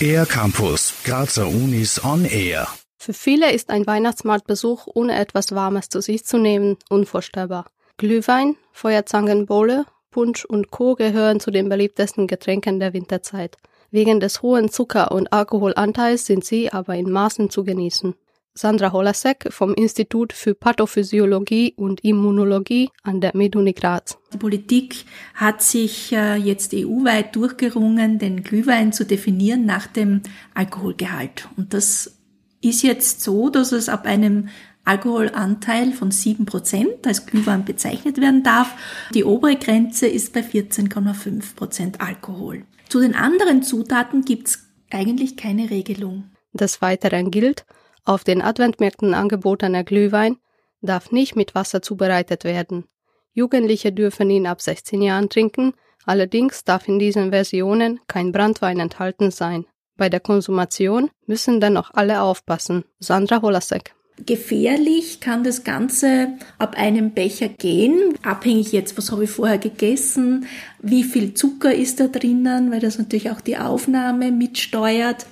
Air Campus, Grazer Unis on Air. Für viele ist ein Weihnachtsmarktbesuch ohne etwas Warmes zu sich zu nehmen unvorstellbar. Glühwein, Feuerzangenbowle, Punsch und Co. gehören zu den beliebtesten Getränken der Winterzeit. Wegen des hohen Zucker- und Alkoholanteils sind sie aber in Maßen zu genießen. Sandra Holasek vom Institut für Pathophysiologie und Immunologie an der MedUni Graz. Die Politik hat sich äh, jetzt EU-weit durchgerungen, den Glühwein zu definieren nach dem Alkoholgehalt. Und das ist jetzt so, dass es ab einem Alkoholanteil von 7% als Glühwein bezeichnet werden darf. Die obere Grenze ist bei 14,5% Alkohol. Zu den anderen Zutaten gibt's eigentlich keine Regelung. Des Weiteren gilt, auf den Adventmärkten angebotener Glühwein darf nicht mit Wasser zubereitet werden. Jugendliche dürfen ihn ab 16 Jahren trinken, allerdings darf in diesen Versionen kein Brandwein enthalten sein. Bei der Konsumation müssen dennoch alle aufpassen. Sandra Holasek. Gefährlich kann das Ganze ab einem Becher gehen, abhängig jetzt, was habe ich vorher gegessen, wie viel Zucker ist da drinnen, weil das natürlich auch die Aufnahme mitsteuert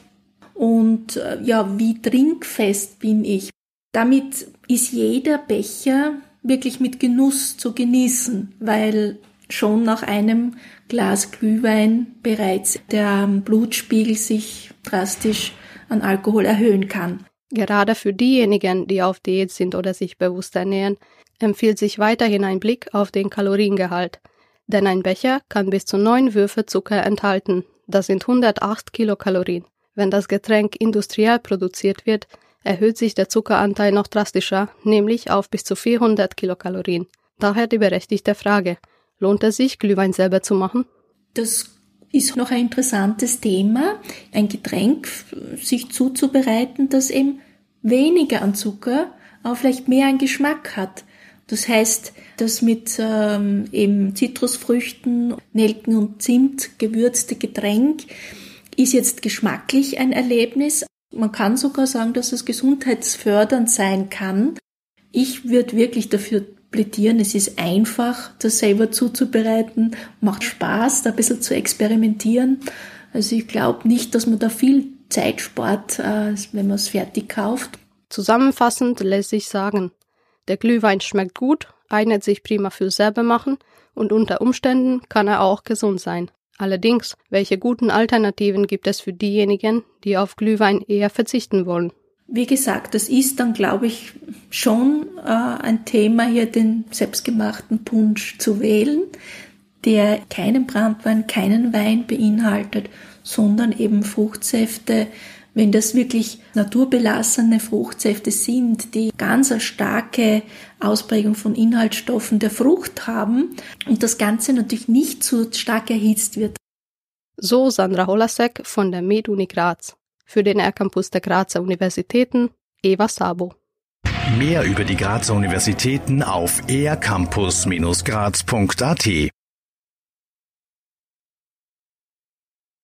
und äh, ja, wie trinkfest bin ich. Damit ist jeder Becher wirklich mit Genuss zu genießen, weil schon nach einem Glas Glühwein bereits der Blutspiegel sich drastisch an Alkohol erhöhen kann. Gerade für diejenigen, die auf Diät sind oder sich bewusst ernähren, empfiehlt sich weiterhin ein Blick auf den Kaloriengehalt. Denn ein Becher kann bis zu neun Würfe Zucker enthalten. Das sind 108 Kilokalorien. Wenn das Getränk industriell produziert wird, erhöht sich der Zuckeranteil noch drastischer, nämlich auf bis zu 400 Kilokalorien. Daher die berechtigte Frage, lohnt es sich, Glühwein selber zu machen? Das ist noch ein interessantes Thema, ein Getränk sich zuzubereiten, das eben weniger an Zucker, aber vielleicht mehr an Geschmack hat. Das heißt, das mit ähm, eben Zitrusfrüchten, Nelken und Zimt gewürzte Getränk ist jetzt geschmacklich ein Erlebnis. Man kann sogar sagen, dass es gesundheitsfördernd sein kann. Ich würde wirklich dafür plädieren, es ist einfach, das selber zuzubereiten, macht Spaß, da ein bisschen zu experimentieren. Also ich glaube nicht, dass man da viel Zeit spart, äh, wenn man es fertig kauft. Zusammenfassend lässt sich sagen, der Glühwein schmeckt gut, eignet sich prima für selber machen und unter Umständen kann er auch gesund sein. Allerdings, welche guten Alternativen gibt es für diejenigen, die auf Glühwein eher verzichten wollen? Wie gesagt, das ist dann, glaube ich, schon äh, ein Thema, hier den selbstgemachten Punsch zu wählen, der keinen Brandwein, keinen Wein beinhaltet, sondern eben Fruchtsäfte, wenn das wirklich naturbelassene Fruchtsäfte sind, die ganz eine starke Ausprägung von Inhaltsstoffen der Frucht haben und das Ganze natürlich nicht zu stark erhitzt wird. So Sandra Holasek von der MedUni Graz. Für den R-Campus der Grazer Universitäten Eva Sabo. Mehr über die Grazer Universitäten auf ercampus-graz.at